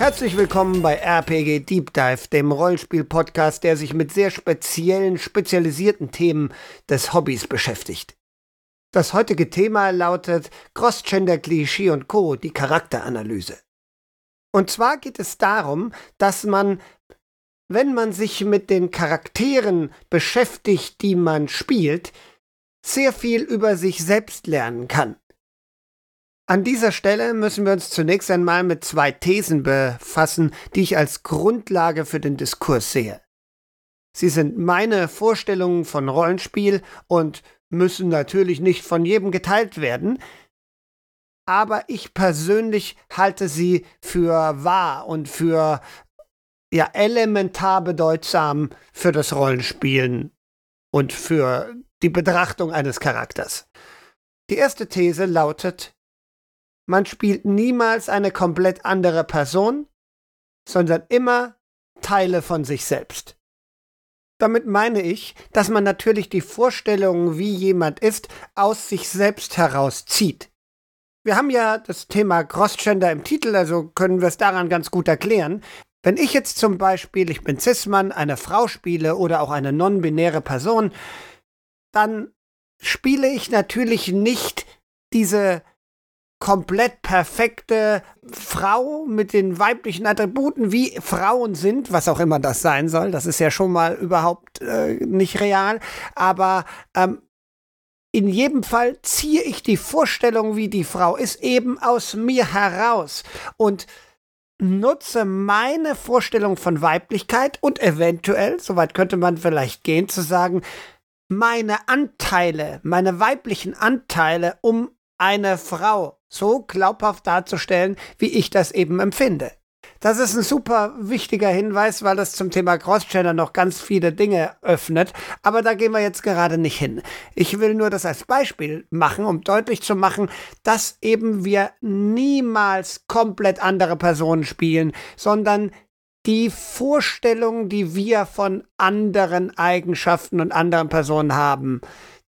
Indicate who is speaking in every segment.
Speaker 1: Herzlich willkommen bei RPG Deep Dive, dem Rollenspiel-Podcast, der sich mit sehr speziellen, spezialisierten Themen des Hobbys beschäftigt. Das heutige Thema lautet Cross-Gender, Klischee und Co., die Charakteranalyse. Und zwar geht es darum, dass man, wenn man sich mit den Charakteren beschäftigt, die man spielt, sehr viel über sich selbst lernen kann. An dieser Stelle müssen wir uns zunächst einmal mit zwei Thesen befassen, die ich als Grundlage für den Diskurs sehe. Sie sind meine Vorstellungen von Rollenspiel und müssen natürlich nicht von jedem geteilt werden, aber ich persönlich halte sie für wahr und für ja elementar bedeutsam für das Rollenspielen und für die Betrachtung eines Charakters. Die erste These lautet, man spielt niemals eine komplett andere Person, sondern immer Teile von sich selbst. Damit meine ich, dass man natürlich die Vorstellung, wie jemand ist, aus sich selbst herauszieht. Wir haben ja das Thema Crossgender im Titel, also können wir es daran ganz gut erklären. Wenn ich jetzt zum Beispiel, ich bin Cis-Mann, eine Frau spiele oder auch eine non-binäre Person, dann spiele ich natürlich nicht diese komplett perfekte Frau mit den weiblichen Attributen, wie Frauen sind, was auch immer das sein soll. Das ist ja schon mal überhaupt äh, nicht real. Aber ähm, in jedem Fall ziehe ich die Vorstellung, wie die Frau ist, eben aus mir heraus und nutze meine Vorstellung von Weiblichkeit und eventuell, soweit könnte man vielleicht gehen, zu sagen, meine Anteile, meine weiblichen Anteile, um eine Frau so glaubhaft darzustellen, wie ich das eben empfinde. Das ist ein super wichtiger Hinweis, weil das zum Thema Cross-Gender noch ganz viele Dinge öffnet. Aber da gehen wir jetzt gerade nicht hin. Ich will nur das als Beispiel machen, um deutlich zu machen, dass eben wir niemals komplett andere Personen spielen, sondern die Vorstellungen, die wir von anderen Eigenschaften und anderen Personen haben,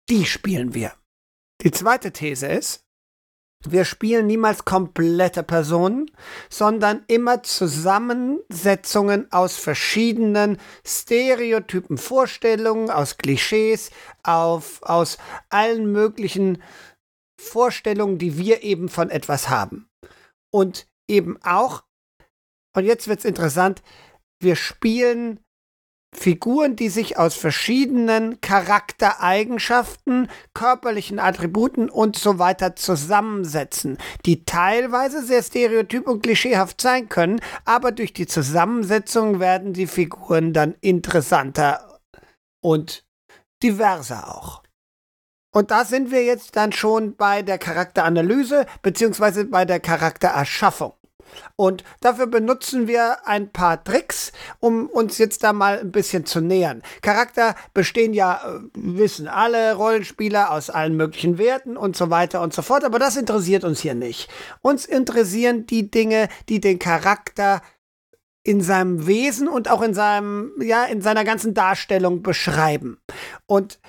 Speaker 1: die spielen wir. Die zweite These ist, wir spielen niemals komplette Personen, sondern immer Zusammensetzungen aus verschiedenen Stereotypen, Vorstellungen, aus Klischees, auf, aus allen möglichen Vorstellungen, die wir eben von etwas haben. Und eben auch, und jetzt wird's interessant, wir spielen Figuren, die sich aus verschiedenen Charaktereigenschaften, körperlichen Attributen und so weiter zusammensetzen, die teilweise sehr stereotyp und klischeehaft sein können, aber durch die Zusammensetzung werden die Figuren dann interessanter und diverser auch. Und da sind wir jetzt dann schon bei der Charakteranalyse beziehungsweise bei der Charaktererschaffung. Und dafür benutzen wir ein paar Tricks, um uns jetzt da mal ein bisschen zu nähern. Charakter bestehen ja, äh, wissen alle Rollenspieler aus allen möglichen Werten und so weiter und so fort, aber das interessiert uns hier nicht. Uns interessieren die Dinge, die den Charakter in seinem Wesen und auch in seinem, ja, in seiner ganzen Darstellung beschreiben. Und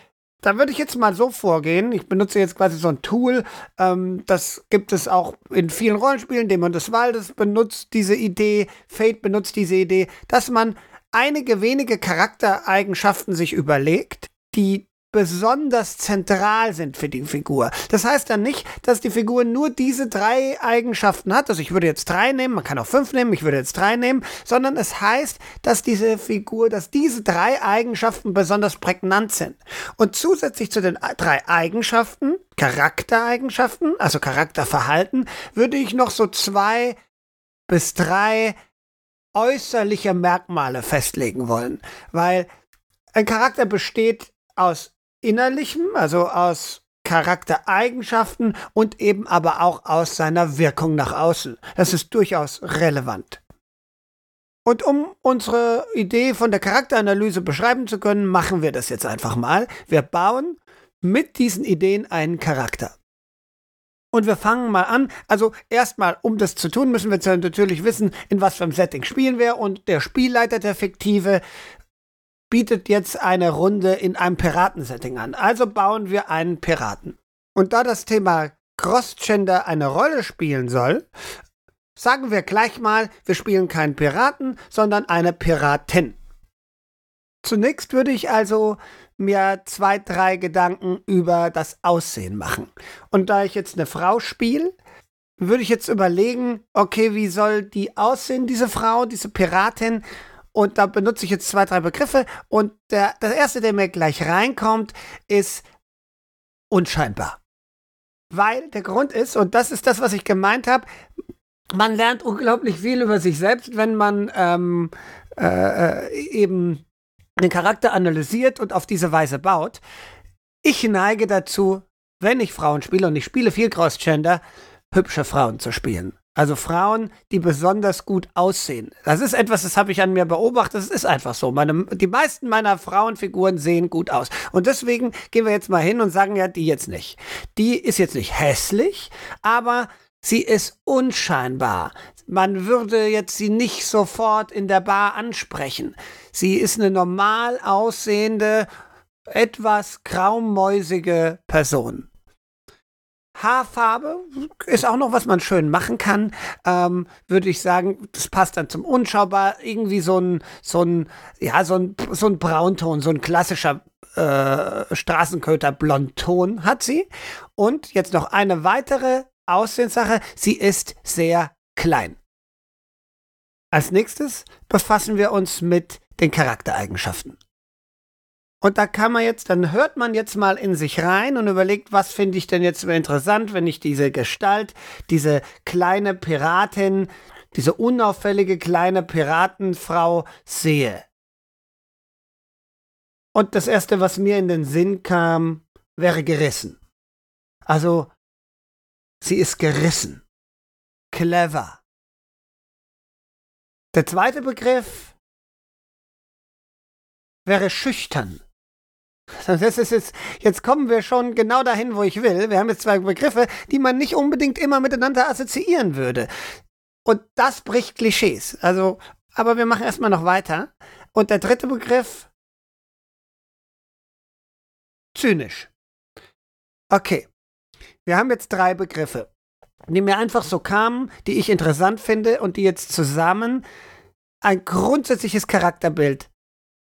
Speaker 1: da würde ich jetzt mal so vorgehen. Ich benutze jetzt quasi so ein Tool. Ähm, das gibt es auch in vielen Rollenspielen. Dämon des Waldes benutzt diese Idee. Fate benutzt diese Idee, dass man einige wenige Charaktereigenschaften sich überlegt, die besonders zentral sind für die Figur. Das heißt dann nicht, dass die Figur nur diese drei Eigenschaften hat. Also ich würde jetzt drei nehmen, man kann auch fünf nehmen, ich würde jetzt drei nehmen, sondern es heißt, dass diese Figur, dass diese drei Eigenschaften besonders prägnant sind. Und zusätzlich zu den drei Eigenschaften, Charaktereigenschaften, also Charakterverhalten, würde ich noch so zwei bis drei äußerliche Merkmale festlegen wollen. Weil ein Charakter besteht aus innerlichem, also aus Charaktereigenschaften und eben aber auch aus seiner Wirkung nach außen. Das ist durchaus relevant. Und um unsere Idee von der Charakteranalyse beschreiben zu können, machen wir das jetzt einfach mal. Wir bauen mit diesen Ideen einen Charakter. Und wir fangen mal an. Also erstmal, um das zu tun, müssen wir natürlich wissen, in was für einem Setting spielen wir. Und der Spielleiter, der fiktive, bietet jetzt eine Runde in einem Piratensetting an. Also bauen wir einen Piraten. Und da das Thema Crossgender eine Rolle spielen soll, sagen wir gleich mal, wir spielen keinen Piraten, sondern eine Piratin. Zunächst würde ich also mir zwei, drei Gedanken über das Aussehen machen. Und da ich jetzt eine Frau spiele, würde ich jetzt überlegen, okay, wie soll die aussehen, diese Frau, diese Piratin? Und da benutze ich jetzt zwei, drei Begriffe. Und der, das erste, der mir gleich reinkommt, ist unscheinbar. Weil der Grund ist, und das ist das, was ich gemeint habe, man lernt unglaublich viel über sich selbst, wenn man ähm, äh, äh eben den Charakter analysiert und auf diese Weise baut. Ich neige dazu, wenn ich Frauen spiele, und ich spiele viel Cross-Gender, hübsche Frauen zu spielen. Also Frauen, die besonders gut aussehen. Das ist etwas, das habe ich an mir beobachtet. Das ist einfach so. Meine, die meisten meiner Frauenfiguren sehen gut aus. Und deswegen gehen wir jetzt mal hin und sagen ja, die jetzt nicht. Die ist jetzt nicht hässlich, aber sie ist unscheinbar. Man würde jetzt sie nicht sofort in der Bar ansprechen. Sie ist eine normal aussehende, etwas graumäusige Person. Haarfarbe ist auch noch, was man schön machen kann. Ähm, Würde ich sagen, das passt dann zum Unschaubar. Irgendwie so ein, so ein, ja, so ein, so ein Braunton, so ein klassischer äh, Straßenköter-Blondton hat sie. Und jetzt noch eine weitere Aussehenssache. Sie ist sehr klein. Als nächstes befassen wir uns mit den Charaktereigenschaften. Und da kann man jetzt, dann hört man jetzt mal in sich rein und überlegt, was finde ich denn jetzt interessant, wenn ich diese Gestalt, diese kleine Piratin, diese unauffällige kleine Piratenfrau sehe. Und das erste, was mir in den Sinn kam, wäre gerissen. Also, sie ist gerissen. Clever. Der zweite Begriff wäre schüchtern. Das ist jetzt, jetzt kommen wir schon genau dahin, wo ich will. Wir haben jetzt zwei Begriffe, die man nicht unbedingt immer miteinander assoziieren würde. Und das bricht Klischees. Also, aber wir machen erstmal noch weiter. Und der dritte Begriff, zynisch. Okay. Wir haben jetzt drei Begriffe, die mir einfach so kamen, die ich interessant finde und die jetzt zusammen ein grundsätzliches Charakterbild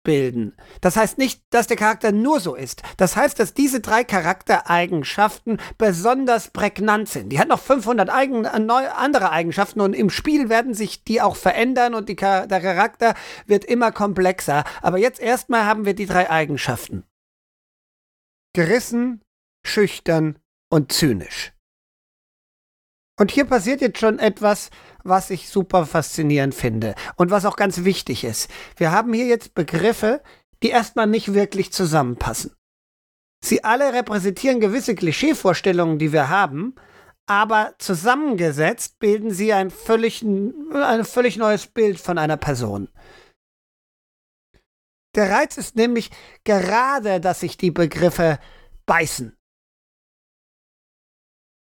Speaker 1: bilden. Das heißt nicht, dass der Charakter nur so ist. Das heißt, dass diese drei Charaktereigenschaften besonders prägnant sind. Die hat noch 500 eigen, äh, andere Eigenschaften und im Spiel werden sich die auch verändern und die, der Charakter wird immer komplexer. Aber jetzt erstmal haben wir die drei Eigenschaften. Gerissen, schüchtern und zynisch. Und hier passiert jetzt schon etwas, was ich super faszinierend finde und was auch ganz wichtig ist. Wir haben hier jetzt Begriffe, die erstmal nicht wirklich zusammenpassen. Sie alle repräsentieren gewisse Klischeevorstellungen, die wir haben, aber zusammengesetzt bilden sie ein völlig, ein völlig neues Bild von einer Person. Der Reiz ist nämlich gerade, dass sich die Begriffe beißen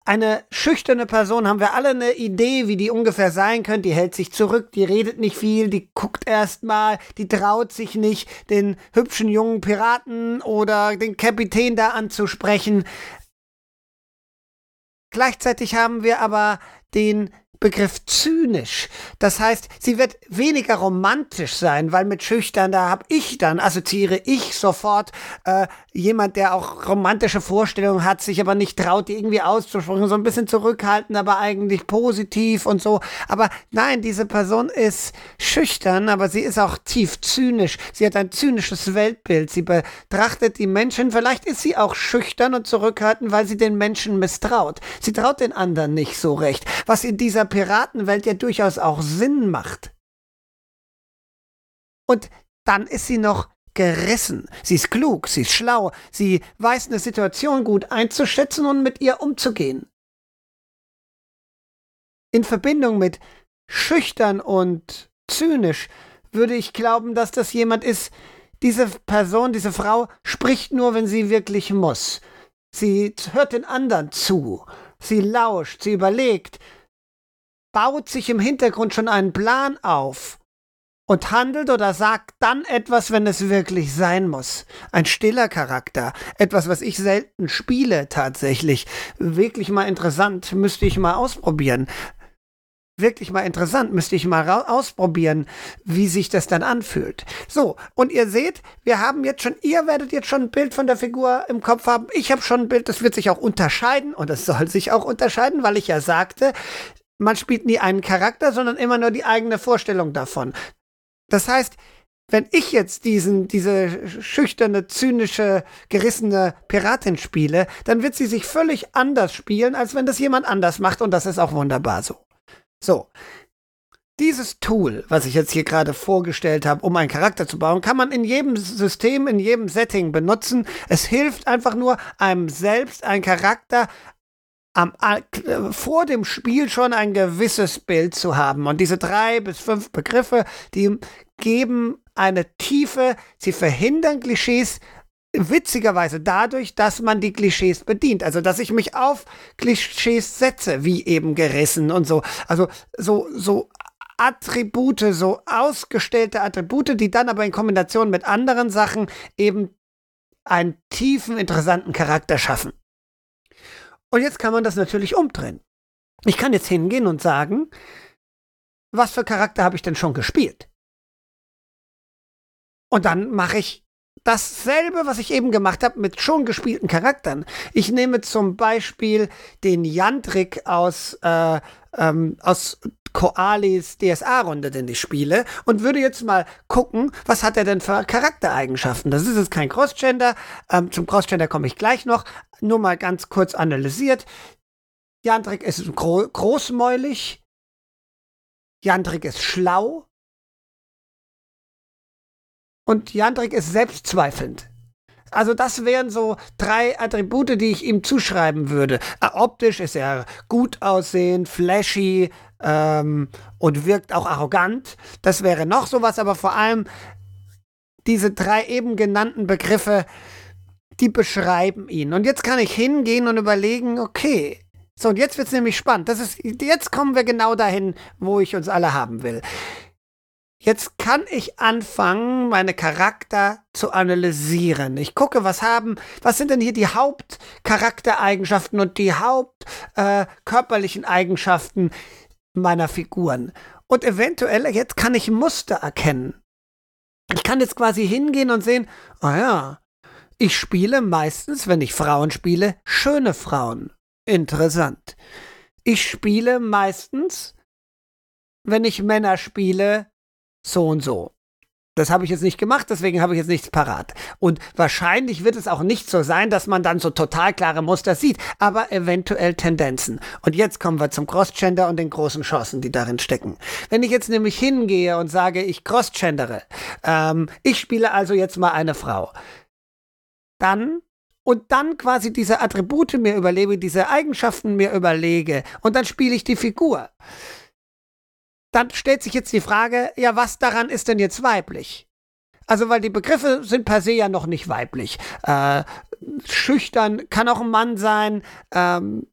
Speaker 1: eine schüchterne Person, haben wir alle eine Idee, wie die ungefähr sein könnte. Die hält sich zurück, die redet nicht viel, die guckt erst mal, die traut sich nicht, den hübschen jungen Piraten oder den Kapitän da anzusprechen. Gleichzeitig haben wir aber den Begriff zynisch. Das heißt, sie wird weniger romantisch sein, weil mit schüchtern, da habe ich dann, assoziiere ich sofort äh, jemand, der auch romantische Vorstellungen hat, sich aber nicht traut, die irgendwie auszusprechen, so ein bisschen zurückhaltend, aber eigentlich positiv und so. Aber nein, diese Person ist schüchtern, aber sie ist auch tief zynisch. Sie hat ein zynisches Weltbild. Sie betrachtet die Menschen, vielleicht ist sie auch schüchtern und zurückhaltend, weil sie den Menschen misstraut. Sie traut den anderen nicht so recht. Was in dieser Piratenwelt ja durchaus auch Sinn macht. Und dann ist sie noch gerissen. Sie ist klug, sie ist schlau, sie weiß eine Situation gut einzuschätzen und mit ihr umzugehen. In Verbindung mit schüchtern und zynisch würde ich glauben, dass das jemand ist, diese Person, diese Frau spricht nur, wenn sie wirklich muss. Sie hört den anderen zu, sie lauscht, sie überlegt, baut sich im Hintergrund schon einen Plan auf und handelt oder sagt dann etwas, wenn es wirklich sein muss. Ein stiller Charakter. Etwas, was ich selten spiele tatsächlich. Wirklich mal interessant, müsste ich mal ausprobieren. wirklich mal interessant. Müsste ich mal ausprobieren, wie sich das dann anfühlt. So, und ihr seht, wir haben jetzt schon, ihr werdet jetzt schon ein Bild von der Figur im Kopf haben. Ich habe schon ein Bild, das wird sich auch unterscheiden und es soll sich auch unterscheiden, weil ich ja sagte, man spielt nie einen Charakter, sondern immer nur die eigene Vorstellung davon. Das heißt, wenn ich jetzt diesen, diese schüchterne, zynische, gerissene Piratin spiele, dann wird sie sich völlig anders spielen, als wenn das jemand anders macht und das ist auch wunderbar so. So. Dieses Tool, was ich jetzt hier gerade vorgestellt habe, um einen Charakter zu bauen, kann man in jedem System, in jedem Setting benutzen. Es hilft einfach nur einem selbst einen Charakter am, äh, vor dem Spiel schon ein gewisses Bild zu haben. Und diese drei bis fünf Begriffe, die geben eine Tiefe, sie verhindern Klischees witzigerweise dadurch, dass man die Klischees bedient. Also, dass ich mich auf Klischees setze, wie eben gerissen und so. Also, so, so Attribute, so ausgestellte Attribute, die dann aber in Kombination mit anderen Sachen eben einen tiefen, interessanten Charakter schaffen. Und jetzt kann man das natürlich umdrehen. Ich kann jetzt hingehen und sagen, was für Charakter habe ich denn schon gespielt? Und dann mache ich dasselbe, was ich eben gemacht habe, mit schon gespielten Charakteren. Ich nehme zum Beispiel den Jantrik aus, äh, ähm, aus Koalis DSA-Runde, den ich spiele, und würde jetzt mal gucken, was hat er denn für Charaktereigenschaften. Das ist jetzt kein Crossgender. Ähm, zum Crossgender komme ich gleich noch. Nur mal ganz kurz analysiert. Jantrik ist gro großmäulig. Jantrik ist schlau. Und Jandrik ist selbstzweifelnd. Also das wären so drei Attribute, die ich ihm zuschreiben würde. Äh, optisch ist er gut aussehend, flashy ähm, und wirkt auch arrogant. Das wäre noch sowas, aber vor allem diese drei eben genannten Begriffe, die beschreiben ihn. Und jetzt kann ich hingehen und überlegen, okay, so und jetzt wird es nämlich spannend. Das ist, jetzt kommen wir genau dahin, wo ich uns alle haben will. Jetzt kann ich anfangen, meine Charakter zu analysieren. Ich gucke, was haben, was sind denn hier die Hauptcharaktereigenschaften und die Hauptkörperlichen äh, Eigenschaften meiner Figuren. Und eventuell, jetzt kann ich Muster erkennen. Ich kann jetzt quasi hingehen und sehen, oh ja, ich spiele meistens, wenn ich Frauen spiele, schöne Frauen. Interessant. Ich spiele meistens, wenn ich Männer spiele, so und so. Das habe ich jetzt nicht gemacht, deswegen habe ich jetzt nichts parat. Und wahrscheinlich wird es auch nicht so sein, dass man dann so total klare Muster sieht, aber eventuell Tendenzen. Und jetzt kommen wir zum Crossgender und den großen Chancen, die darin stecken. Wenn ich jetzt nämlich hingehe und sage, ich crossgendere, ähm, ich spiele also jetzt mal eine Frau, dann und dann quasi diese Attribute mir überlege, diese Eigenschaften mir überlege und dann spiele ich die Figur dann stellt sich jetzt die Frage, ja, was daran ist denn jetzt weiblich? Also, weil die Begriffe sind per se ja noch nicht weiblich. Äh, schüchtern kann auch ein Mann sein, ähm,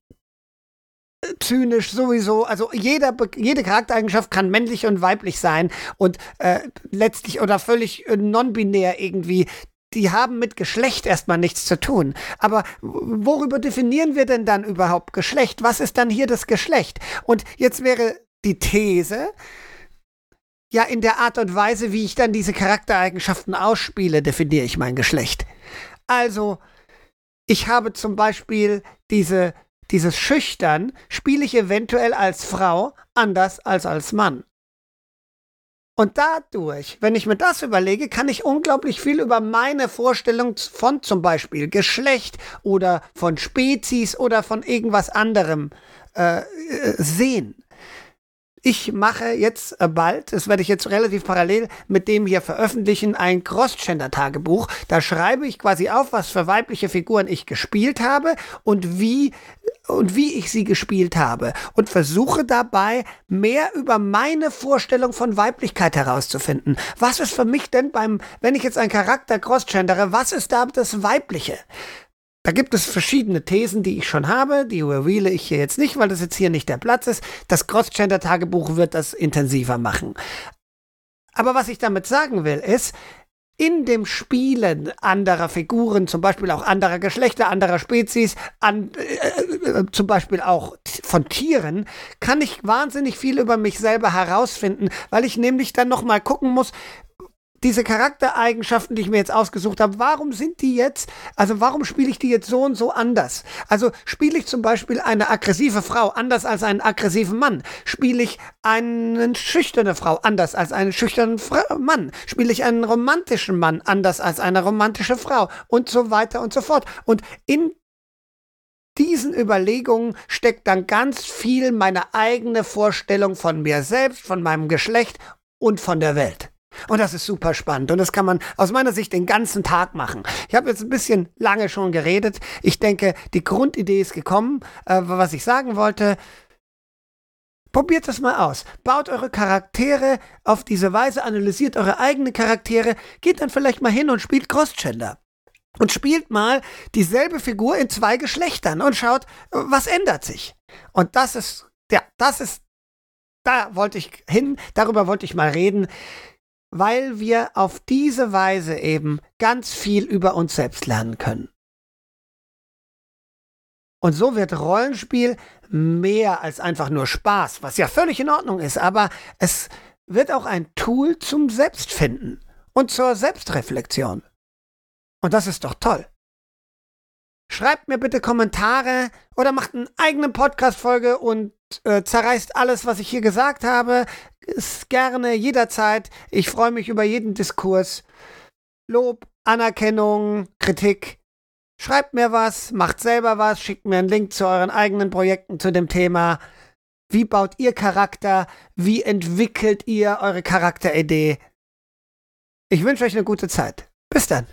Speaker 1: zynisch sowieso. Also jeder, jede Charaktereigenschaft kann männlich und weiblich sein und äh, letztlich oder völlig äh, non-binär irgendwie. Die haben mit Geschlecht erstmal nichts zu tun. Aber worüber definieren wir denn dann überhaupt Geschlecht? Was ist dann hier das Geschlecht? Und jetzt wäre die These, ja, in der Art und Weise, wie ich dann diese Charaktereigenschaften ausspiele, definiere ich mein Geschlecht. Also, ich habe zum Beispiel diese, dieses Schüchtern, spiele ich eventuell als Frau anders als als Mann. Und dadurch, wenn ich mir das überlege, kann ich unglaublich viel über meine Vorstellung von zum Beispiel Geschlecht oder von Spezies oder von irgendwas anderem äh, äh sehen. Ich mache jetzt äh, bald, das werde ich jetzt relativ parallel mit dem hier veröffentlichen, ein Cross-Gender-Tagebuch. Da schreibe ich quasi auf, was für weibliche Figuren ich gespielt habe und wie und wie ich sie gespielt habe und versuche dabei mehr über meine Vorstellung von Weiblichkeit herauszufinden. Was ist für mich denn beim, wenn ich jetzt einen Charakter crossgendere, was ist da das Weibliche? Da gibt es verschiedene Thesen, die ich schon habe. Die reveale ich hier jetzt nicht, weil das jetzt hier nicht der Platz ist. Das Cross-Gender-Tagebuch wird das intensiver machen. Aber was ich damit sagen will, ist, in dem Spielen anderer Figuren, zum Beispiel auch anderer Geschlechter, anderer Spezies, an, äh, äh, zum Beispiel auch von Tieren, kann ich wahnsinnig viel über mich selber herausfinden, weil ich nämlich dann nochmal gucken muss, diese Charaktereigenschaften, die ich mir jetzt ausgesucht habe, warum sind die jetzt, also warum spiele ich die jetzt so und so anders? Also spiele ich zum Beispiel eine aggressive Frau anders als einen aggressiven Mann? Spiele ich eine schüchterne Frau anders als einen schüchternen Fra Mann? Spiele ich einen romantischen Mann anders als eine romantische Frau? Und so weiter und so fort. Und in diesen Überlegungen steckt dann ganz viel meine eigene Vorstellung von mir selbst, von meinem Geschlecht und von der Welt. Und das ist super spannend. Und das kann man aus meiner Sicht den ganzen Tag machen. Ich habe jetzt ein bisschen lange schon geredet. Ich denke, die Grundidee ist gekommen. Äh, was ich sagen wollte, Probiert das mal aus. Baut eure Charaktere auf diese Weise, analysiert eure eigenen Charaktere, geht dann vielleicht mal hin und spielt Crossgender. Und spielt mal dieselbe Figur in zwei Geschlechtern und schaut, was ändert sich. Und das ist, ja, das ist, da wollte ich hin, darüber wollte ich mal reden weil wir auf diese Weise eben ganz viel über uns selbst lernen können. Und so wird Rollenspiel mehr als einfach nur Spaß, was ja völlig in Ordnung ist, aber es wird auch ein Tool zum Selbstfinden und zur Selbstreflexion. Und das ist doch toll. Schreibt mir bitte Kommentare oder macht eine eigene Podcast-Folge und äh, zerreißt alles, was ich hier gesagt habe. Ist gerne, jederzeit. Ich freue mich über jeden Diskurs. Lob, Anerkennung, Kritik. Schreibt mir was, macht selber was, schickt mir einen Link zu euren eigenen Projekten zu dem Thema. Wie baut ihr Charakter? Wie entwickelt ihr eure Charakteridee? Ich wünsche euch eine gute Zeit. Bis dann.